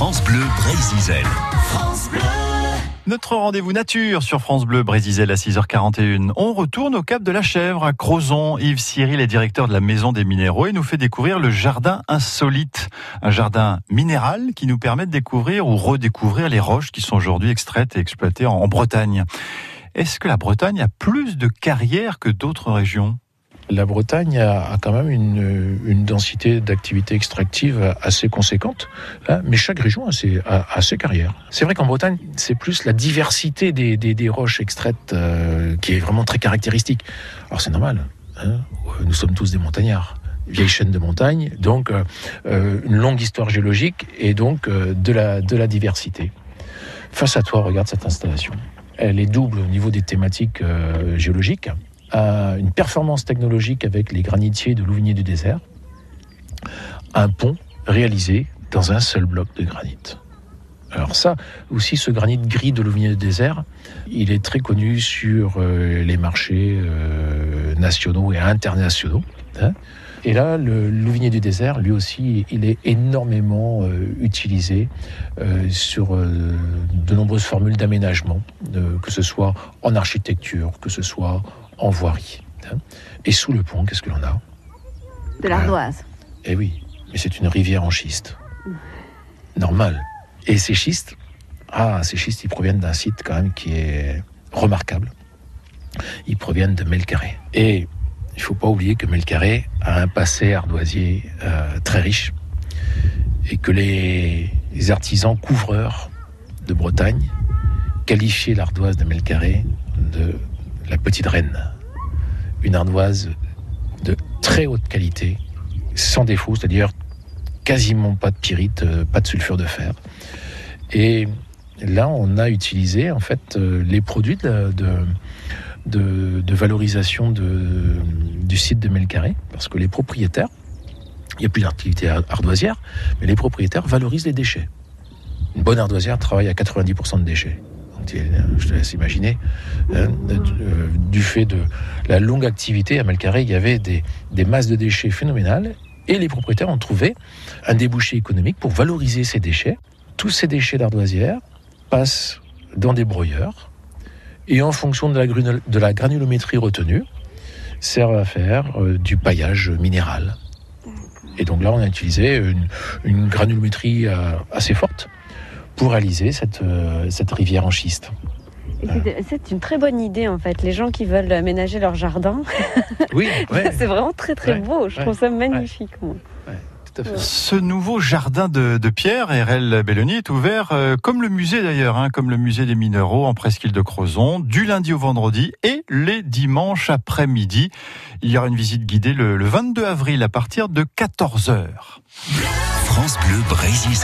France Bleu Brésil. Notre rendez-vous nature sur France Bleu Brésil à 6h41. On retourne au Cap de la Chèvre à Crozon. Yves Cyril est directeur de la Maison des Minéraux et nous fait découvrir le jardin insolite. Un jardin minéral qui nous permet de découvrir ou redécouvrir les roches qui sont aujourd'hui extraites et exploitées en Bretagne. Est-ce que la Bretagne a plus de carrières que d'autres régions? La Bretagne a, quand même une, densité d'activité extractive assez conséquente, hein, mais chaque région a ses, carrières. C'est vrai qu'en Bretagne, c'est plus la diversité des, roches extraites euh, qui est vraiment très caractéristique. Alors c'est normal, hein, nous sommes tous des montagnards vieille chaîne de montagne, donc euh, euh, une longue histoire géologique et donc de, la, de la diversité. Face à toi, regarde cette installation. Elle est double au niveau des thématiques géologiques une performance technologique avec les granitiers de Louvigné du désert, un pont réalisé dans un seul bloc de granit. Alors ça, aussi ce granit gris de Louvigné du désert, il est très connu sur euh, les marchés euh, nationaux et internationaux. Hein. Et là, le Louvigné du désert, lui aussi, il est énormément euh, utilisé sur de nombreuses formules d'aménagement, que ce soit en architecture, que ce soit en voirie. Hein. Et sous le pont, qu'est-ce que l'on a? De l'ardoise. eh oui, mais c'est une rivière en schiste. Normal. Et ces schistes, ah, ces schistes, ils proviennent d'un site quand même qui est remarquable. Ils proviennent de Melcarré. Et il faut pas oublier que Melcarré a un passé ardoisier euh, très riche et que les, artisans couvreurs de Bretagne qualifiaient l'ardoise de Melcarré petite reine. Une ardoise de très haute qualité, sans défaut, c'est-à-dire quasiment pas de pyrite, euh, pas de sulfure de fer. Et là, on a utilisé en fait euh, les produits de, valorisation du site de Melcarré, parce que les propriétaires, il n'y a plus d'activité ardoisière, mais les propriétaires valorisent les déchets. Une bonne ardoisière travaille à 90% de déchets je te laisse imaginer, hein, euh, du fait de la longue activité à Malcarré, il y avait des, masses de déchets phénoménales et les propriétaires ont trouvé un débouché économique pour valoriser ces déchets. Tous ces déchets d'ardoisière passent dans des broyeurs et en fonction de la, granulométrie retenue, servent à faire euh, du paillage minéral. Et donc là, on a utilisé une, granulométrie euh, assez forte pour réaliser cette, euh, cette rivière en schiste. C'est une très bonne idée en fait. Les gens qui veulent aménager leur jardin, oui, c'est vraiment très très beau. Je trouve ça magnifique. Ce nouveau jardin de, pierre, RL Belloni, est ouvert euh, comme le musée d'ailleurs, hein, comme le musée des minéraux en presqu'île de Crozon, du lundi au vendredi et les dimanches après-midi. Il y aura une visite guidée le, le 22 avril à partir de 14h. France Bleu Brésil.